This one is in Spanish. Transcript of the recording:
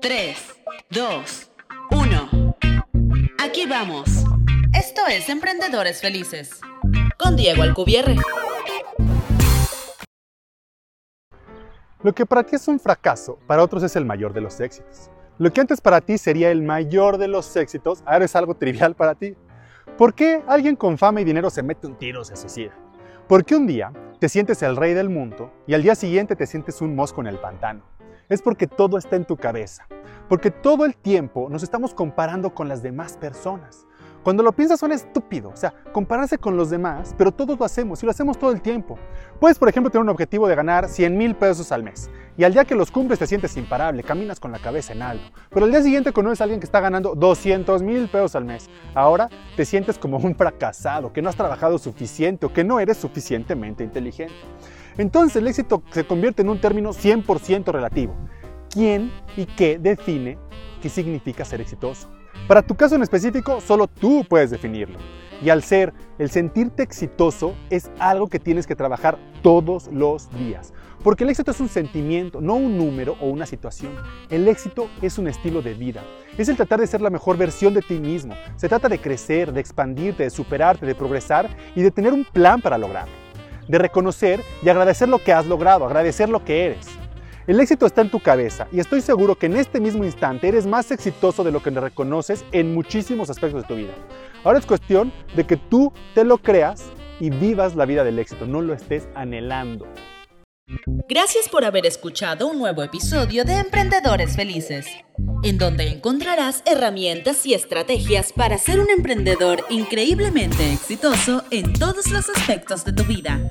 3, 2, 1. Aquí vamos. Esto es Emprendedores Felices. Con Diego Alcubierre. Lo que para ti es un fracaso, para otros es el mayor de los éxitos. Lo que antes para ti sería el mayor de los éxitos, ahora es algo trivial para ti. ¿Por qué alguien con fama y dinero se mete un tiro o se suicida? ¿Por qué un día te sientes el rey del mundo y al día siguiente te sientes un mosco en el pantano? Es porque todo está en tu cabeza. Porque todo el tiempo nos estamos comparando con las demás personas. Cuando lo piensas suena estúpido, o sea, compararse con los demás, pero todos lo hacemos y lo hacemos todo el tiempo. Puedes, por ejemplo, tener un objetivo de ganar 100 mil pesos al mes y al día que los cumples te sientes imparable, caminas con la cabeza en alto, pero al día siguiente conoces a alguien que está ganando 200 mil pesos al mes. Ahora te sientes como un fracasado, que no has trabajado suficiente o que no eres suficientemente inteligente. Entonces el éxito se convierte en un término 100% relativo. ¿Quién y qué define qué significa ser exitoso? Para tu caso en específico, solo tú puedes definirlo. Y al ser el sentirte exitoso es algo que tienes que trabajar todos los días. Porque el éxito es un sentimiento, no un número o una situación. El éxito es un estilo de vida. Es el tratar de ser la mejor versión de ti mismo. Se trata de crecer, de expandirte, de superarte, de progresar y de tener un plan para lograrlo. De reconocer y agradecer lo que has logrado, agradecer lo que eres. El éxito está en tu cabeza y estoy seguro que en este mismo instante eres más exitoso de lo que le reconoces en muchísimos aspectos de tu vida. Ahora es cuestión de que tú te lo creas y vivas la vida del éxito, no lo estés anhelando. Gracias por haber escuchado un nuevo episodio de Emprendedores Felices, en donde encontrarás herramientas y estrategias para ser un emprendedor increíblemente exitoso en todos los aspectos de tu vida.